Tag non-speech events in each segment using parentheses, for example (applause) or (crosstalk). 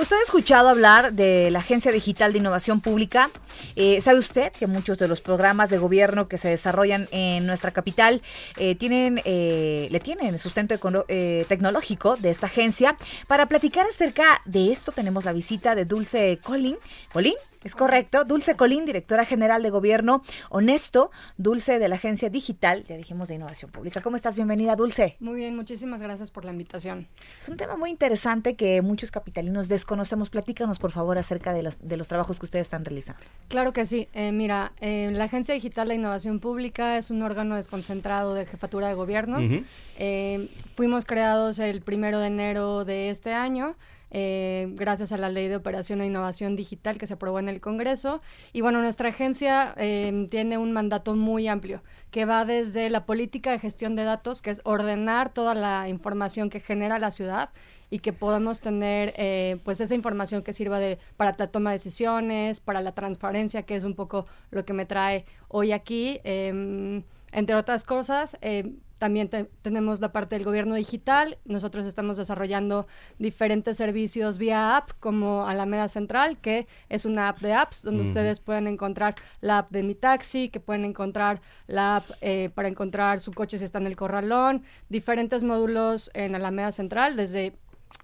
¿Usted ha escuchado hablar de la Agencia Digital de Innovación Pública? Eh, ¿Sabe usted que muchos de los programas de gobierno que se desarrollan en nuestra capital eh, tienen, eh, le tienen sustento eh, tecnológico de esta agencia? Para platicar acerca de esto tenemos la visita de Dulce Colín. ¿Colín? Es correcto. Dulce Colín, directora general de gobierno honesto, Dulce de la Agencia Digital, ya dijimos de Innovación Pública. ¿Cómo estás? Bienvenida, Dulce. Muy bien, muchísimas gracias por la invitación. Es un tema muy interesante que muchos capitalinos desconocemos. Platícanos, por favor, acerca de, las, de los trabajos que ustedes están realizando. Claro que sí. Eh, mira, eh, la Agencia Digital de Innovación Pública es un órgano desconcentrado de jefatura de gobierno. Eh, fuimos creados el primero de enero de este año. Eh, gracias a la Ley de Operación e Innovación Digital que se aprobó en el Congreso. Y bueno, nuestra agencia eh, tiene un mandato muy amplio que va desde la política de gestión de datos, que es ordenar toda la información que genera la ciudad y que podamos tener eh, pues esa información que sirva de para la toma de decisiones, para la transparencia, que es un poco lo que me trae hoy aquí. Em, entre otras cosas, eh, también te- tenemos la parte del gobierno digital. Nosotros estamos desarrollando diferentes servicios vía app, como Alameda Central, que es una app de apps, donde ustedes pueden encontrar la app de Mi Taxi, que pueden encontrar la app eh, para encontrar su coche si está en el corralón, diferentes módulos en Alameda Central, desde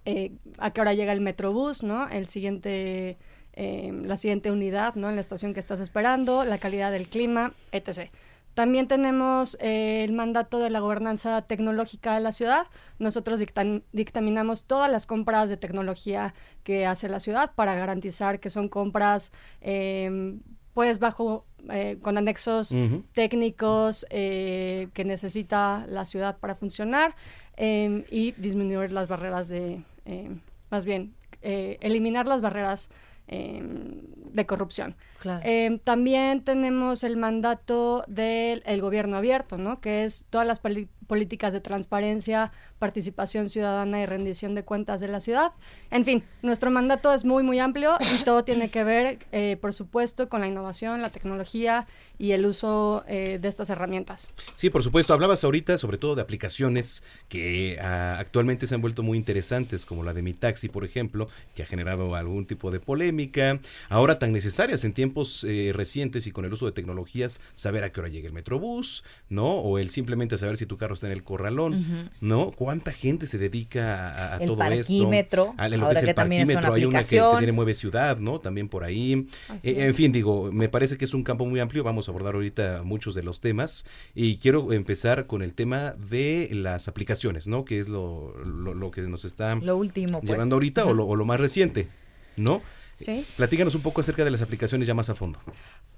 eh, a qué hora llega el Metrobús, ¿no? El siguiente, eh, la siguiente unidad, ¿no? En la estación que estás esperando, la calidad del clima, etc. También tenemos eh, el mandato de la gobernanza tecnológica de la ciudad. Nosotros dictan- dictaminamos todas las compras de tecnología que hace la ciudad para garantizar que son compras, eh, pues, bajo, eh, con anexos técnicos eh, que necesita la ciudad para funcionar eh, y disminuir las barreras de, eh, más bien, eliminar las barreras eh, de corrupción. Claro. Eh, también tenemos el mandato del el gobierno abierto, ¿no? Que es todas las políticas de transparencia, participación ciudadana y rendición de cuentas de la ciudad. En fin, nuestro mandato es muy, muy amplio y (coughs) todo tiene que ver, eh, por supuesto, con la innovación, la tecnología y el uso eh, de estas herramientas. Sí, por supuesto. Hablabas ahorita sobre todo de aplicaciones que ah, actualmente se han vuelto muy interesantes, como la de Mi Taxi, por ejemplo, que ha generado algún tipo de polémica. Ahora tan necesarias en tiempos eh, recientes y con el uso de tecnologías, saber a qué hora llega el metrobús, ¿no? O el simplemente saber si tu carro en el corralón, ¿no? ¿Cuánta gente se dedica a, a El todo parquímetro, esto? A lo ahora que es que el también es una parquímetro, hay una que, que tiene Mueve Ciudad, ¿no? También por ahí. Eh, en fin, digo, me parece que es un campo muy amplio. Vamos a abordar ahorita muchos de los temas. Y quiero empezar con el tema de las aplicaciones, ¿no? Que es lo, lo, lo que nos está Lo último, pues. llevando ahorita o, lo, o lo más reciente, ¿no? Sí. Platícanos un poco acerca de las aplicaciones ya más a fondo.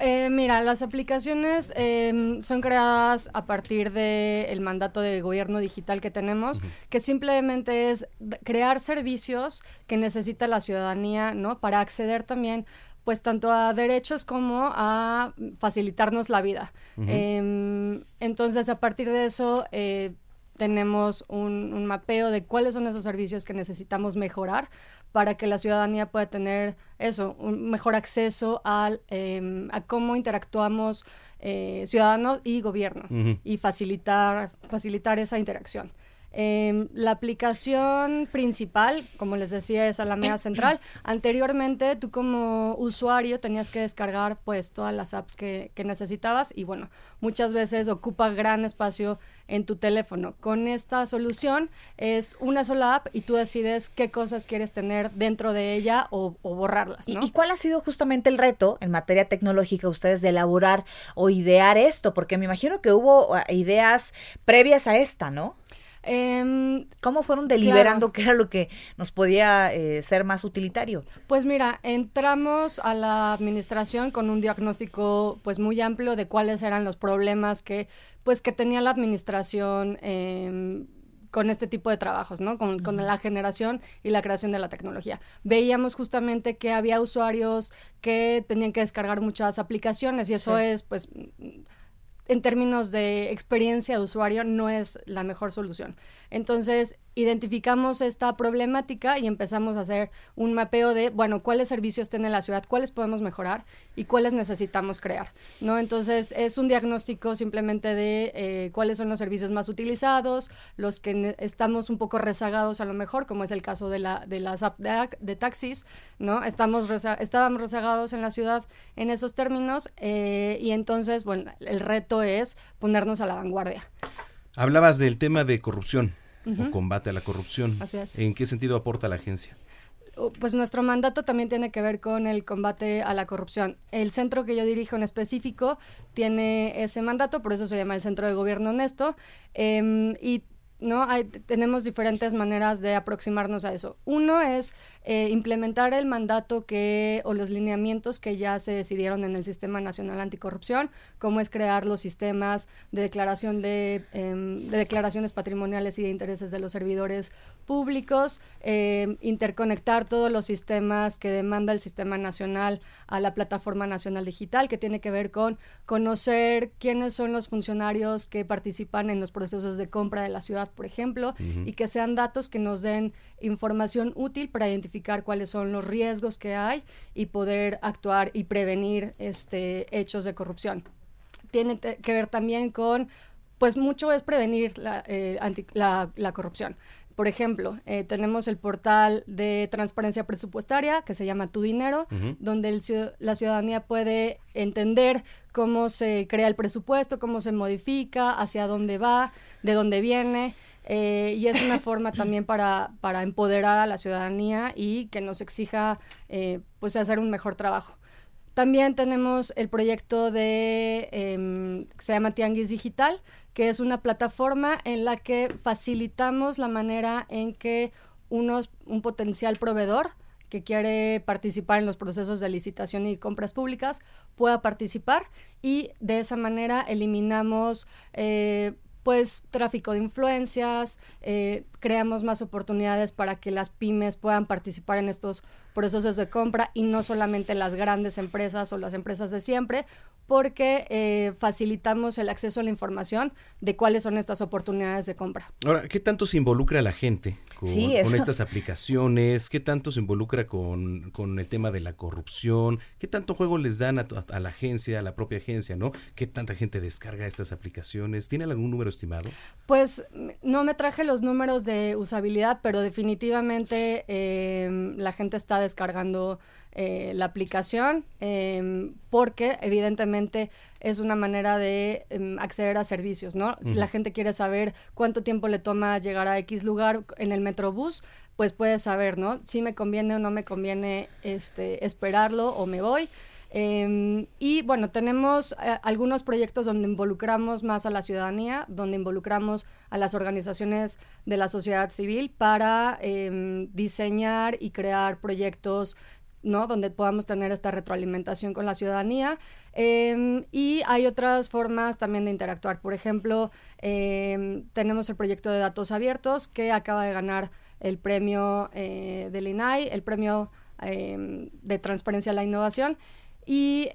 Eh, mira, las aplicaciones em, son creadas a partir del mandato de gobierno digital que tenemos, que simplemente es crear servicios que necesita la ciudadanía, ¿no? Para acceder también, pues, tanto a derechos como a facilitarnos la vida. Em, entonces, a partir de eso, eh, tenemos un, un mapeo de cuáles son esos servicios que necesitamos mejorar para que la ciudadanía pueda tener eso, un mejor acceso al, em, a cómo interactuamos eh, ciudadanos y gobierno y facilitar, facilitar esa interacción. Em, la aplicación principal, como les decía, es Alameda (clears throat) Central. Anteriormente, tú como usuario tenías que descargar pues todas las apps que, que necesitabas y bueno, muchas veces ocupa gran espacio en tu teléfono. Con esta solución es una sola app y tú decides qué cosas quieres tener dentro de ella o, o borrarlas, ¿Y, ¿no? y cuál ha sido justamente el reto en materia tecnológica ustedes de elaborar o idear esto? Porque me imagino que hubo uh, ideas previas a esta, ¿no? Em, ¿Cómo fueron deliberando qué era lo que nos podía eh, ser más utilitario? Pues mira, entramos a la administración con un diagnóstico pues muy amplio de cuáles eran los problemas que pues que tenía la administración em, con este tipo de trabajos, ¿no? Con, con, la generación y la creación de la tecnología. Veíamos justamente que había usuarios que tenían que descargar muchas aplicaciones y eso es, pues, en términos de experiencia de usuario, no es la mejor solución. Entonces, identificamos esta problemática y empezamos a hacer un mapeo de, bueno, cuáles servicios tiene la ciudad, cuáles podemos mejorar y cuáles necesitamos crear, ¿no? Entonces, es un diagnóstico simplemente de eh, cuáles son los servicios más utilizados, los que estamos un poco rezagados a lo mejor, como es el caso de, la, de las apps de, taxis, ¿no? Estamos estábamos rezagados en la ciudad en esos términos eh, y entonces, bueno, el reto es ponernos a la vanguardia. Hablabas del tema de corrupción o combate a la corrupción. Así es. ¿En qué sentido aporta la agencia? Pues nuestro mandato también tiene que ver con el combate a la corrupción. El centro que yo dirijo en específico tiene ese mandato, por eso se llama el Centro de Gobierno Honesto. Em, y ¿no? Hay, tenemos diferentes maneras de aproximarnos a eso. Uno es eh, implementar el mandato que o los lineamientos que ya se decidieron en el Sistema Nacional Anticorrupción, como es crear los sistemas de declaración de, em, declaraciones patrimoniales y de intereses de los servidores públicos, em, interconectar todos los sistemas que demanda el Sistema Nacional a la Plataforma Nacional Digital, que tiene que ver con conocer quiénes son los funcionarios que participan en los procesos de compra de la ciudad por ejemplo, y que sean datos que nos den información útil para identificar cuáles son los riesgos que hay y poder actuar y prevenir este, hechos de corrupción. Tiene que ver también con, pues mucho es prevenir la, eh, la, corrupción. Por ejemplo, eh, tenemos el portal de transparencia presupuestaria que se llama Tu Dinero, donde la ciudadanía puede entender cómo se crea el presupuesto, cómo se modifica, hacia dónde va, de dónde viene. Eh, y es una forma también para, para, empoderar a la ciudadanía y que nos exija eh, pues hacer un mejor trabajo. También tenemos el proyecto de, em, que se llama Tianguis Digital, que es una plataforma en la que facilitamos la manera en que unos, un potencial proveedor que quiere participar en los procesos de licitación y compras públicas pueda participar y de esa manera eliminamos eh, pues tráfico de influencias, eh, creamos más oportunidades para que las pymes puedan participar en estos procesos de compra y no solamente las grandes empresas o las empresas de siempre, porque eh, facilitamos el acceso a la información de cuáles son estas oportunidades de compra. Ahora, ¿qué tanto se involucra la gente con, estas aplicaciones? ¿Qué tanto se involucra con, con, el tema de la corrupción? ¿Qué tanto juego les dan a, a, la agencia, a la propia agencia, no? ¿Qué tanta gente descarga estas aplicaciones? ¿Tiene algún número estimado? Pues no me traje los números de usabilidad, pero definitivamente eh, la gente está descargando eh, la aplicación em, porque evidentemente es una manera de em, acceder a servicios, ¿no? Si la gente quiere saber cuánto tiempo le toma llegar a X lugar en el Metrobús, pues puede saber, ¿no? Si me conviene o no me conviene este, esperarlo o me voy. Em, y bueno, tenemos eh, algunos proyectos donde involucramos más a la ciudadanía, donde involucramos a las organizaciones de la sociedad civil para diseñar y crear proyectos ¿no? Donde podamos tener esta retroalimentación con la ciudadanía. Em, y hay otras formas también de interactuar. Por ejemplo, em, tenemos el proyecto de datos abiertos que acaba de ganar el premio eh, del INAI, el premio em, de transparencia a la innovación. Y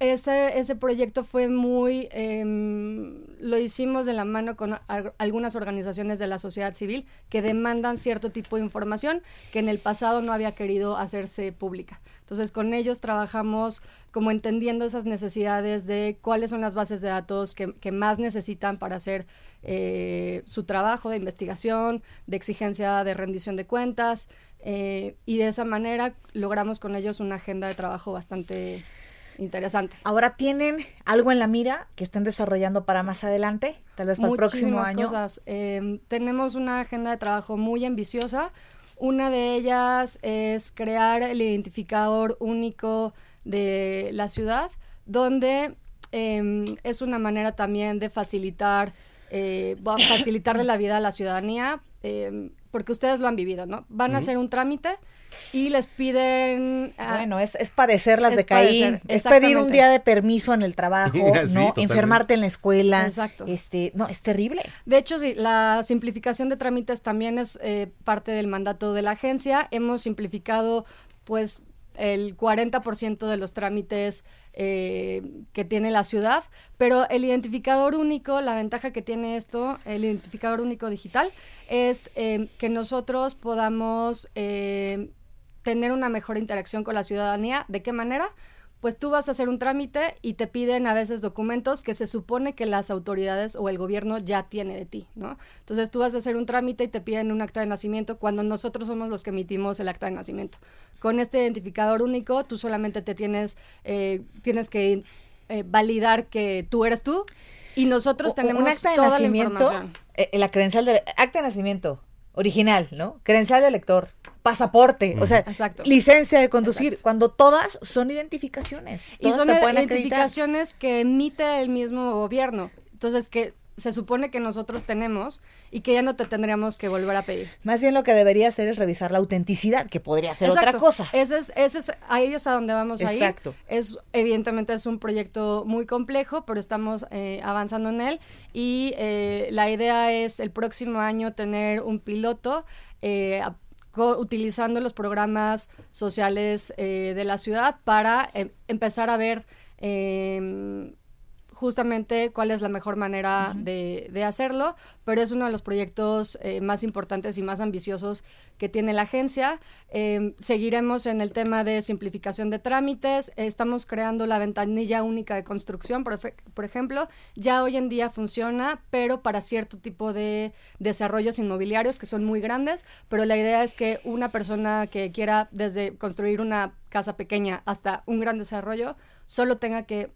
ese, ese proyecto fue muy, em, lo hicimos de la mano con algunas organizaciones de la sociedad civil que demandan cierto tipo de información que en el pasado no había querido hacerse pública. Entonces con ellos trabajamos como entendiendo esas necesidades de cuáles son las bases de datos que, que más necesitan para hacer eh, su trabajo de investigación, de exigencia de rendición de cuentas eh, y de esa manera logramos con ellos una agenda de trabajo bastante Interesante. Ahora tienen algo en la mira que estén desarrollando para más adelante, tal vez para el próximo año. cosas. Em, tenemos una agenda de trabajo muy ambiciosa. Una de ellas es crear el identificador único de la ciudad, donde em, es una manera también de facilitar, eh, facilitarle la vida a la ciudadanía. Porque ustedes lo han vivido, ¿no? Van a hacer un trámite y les piden... ah, bueno, es, es padecerlas de Caín, es pedir un día de permiso en el trabajo, (laughs) ¿no? Enfermarte en la escuela. Exacto. Este, no, es terrible. De hecho, sí, la simplificación de trámites también es eh, parte del mandato de la agencia. Hemos simplificado, pues, el 40% de los trámites eh, que tiene la ciudad, pero el identificador único, la ventaja que tiene esto, el identificador único digital, es eh, que nosotros podamos eh, tener una mejor interacción con la ciudadanía. ¿De qué manera? Pues tú vas a hacer un trámite y te piden a veces documentos que se supone que las autoridades o el gobierno ya tiene de ti, ¿no? Entonces tú vas a hacer un trámite y te piden un acta de nacimiento cuando nosotros somos los que emitimos el acta de nacimiento. Con este identificador único, tú solamente te tienes, eh, tienes que eh, validar que tú eres tú y nosotros tenemos un acta de toda nacimiento, la información. Eh, la credencial del acta de nacimiento original, ¿no? Credencial de lector pasaporte, o sea, licencia de conducir, cuando todas son identificaciones. Y son identificaciones que emite el mismo gobierno. Entonces, que se supone que nosotros tenemos y que ya no te tendríamos que volver a pedir. Más bien lo que debería hacer es revisar la autenticidad, que podría ser otra cosa. Ese es, ese es, ahí es a donde vamos Exacto. Es, evidentemente es un proyecto muy complejo, pero estamos eh, avanzando en él y eh, la idea es el próximo año tener un piloto eh, utilizando los programas sociales eh, de la ciudad para em, empezar a ver em, justamente cuál es la mejor manera de, de, hacerlo, pero es uno de los proyectos eh, más importantes y más ambiciosos que tiene la agencia. Em, seguiremos en el tema de simplificación de trámites, estamos creando la ventanilla única de construcción, por, por, ejemplo, ya hoy en día funciona, pero para cierto tipo de desarrollos inmobiliarios que son muy grandes, pero la idea es que una persona que quiera desde construir una casa pequeña hasta un gran desarrollo, solo tenga que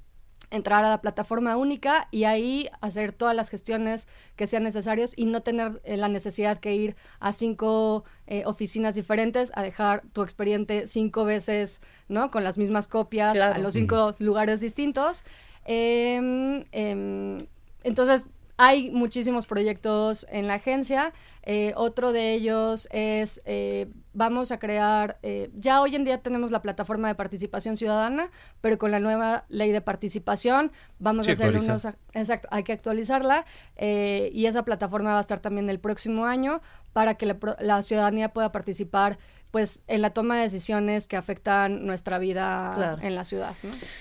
entrar a la plataforma única y ahí hacer todas las gestiones que sean necesarias y no tener eh, la necesidad que ir a cinco eh, oficinas diferentes a dejar tu expediente cinco veces, ¿no? Con las mismas copias a los cinco lugares distintos. Em, em, entonces, hay muchísimos proyectos en la agencia. Eh, otro de ellos es, eh, vamos a crear, eh, ya hoy en día tenemos la plataforma de participación ciudadana, pero con la nueva ley de participación vamos a hacer unos, exacto, hay que actualizarla y esa plataforma va a estar también el próximo año para que la ciudadanía pueda participar pues en la toma de decisiones que afectan nuestra vida en la ciudad.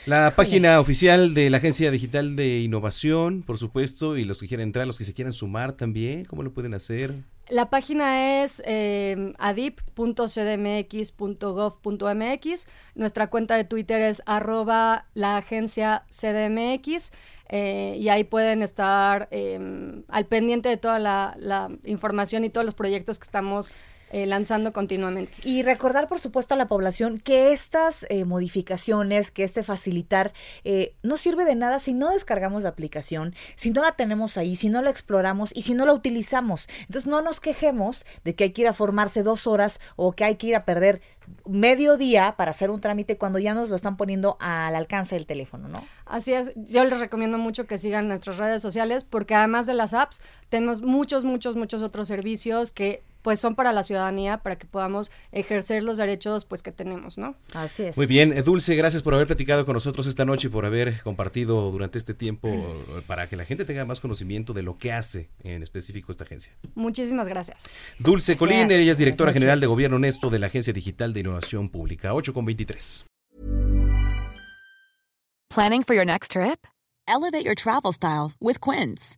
La página oficial de la Agencia Digital de Innovación, por supuesto, y los que quieran entrar, los que se quieran sumar también, ¿cómo lo pueden hacer? La página es eh, adip.cdmx.gov.mx. Nuestra cuenta de Twitter es arroba la agencia. Eh, y ahí pueden estar em, al pendiente de toda la, información y todos los proyectos que estamos eh, lanzando continuamente. Y recordar, por supuesto, a la población que estas eh, modificaciones, que este facilitar, eh, no sirve de nada si no descargamos la aplicación, si no la tenemos ahí, si no la exploramos y si no la utilizamos. Entonces no nos quejemos de que hay que ir a formarse dos horas o que hay que ir a perder medio día para hacer un trámite cuando ya nos lo están poniendo al alcance del teléfono, ¿no? Así es, yo les recomiendo mucho que sigan nuestras redes sociales porque además de las apps tenemos muchos, muchos, muchos otros servicios que pues son para la ciudadanía, para que podamos ejercer los derechos pues que tenemos, ¿no? Así es. Muy bien, eh, Dulce, gracias por haber platicado con nosotros esta noche y por haber compartido durante este tiempo para que la gente tenga más conocimiento de lo que hace en específico esta agencia. Muchísimas gracias. Dulce Colín, ella es directora general de Gobierno Honesto de la Agencia Digital de Innovación Pública, 8 con 23. Planning for your next trip? Elevate your travel style with Quince.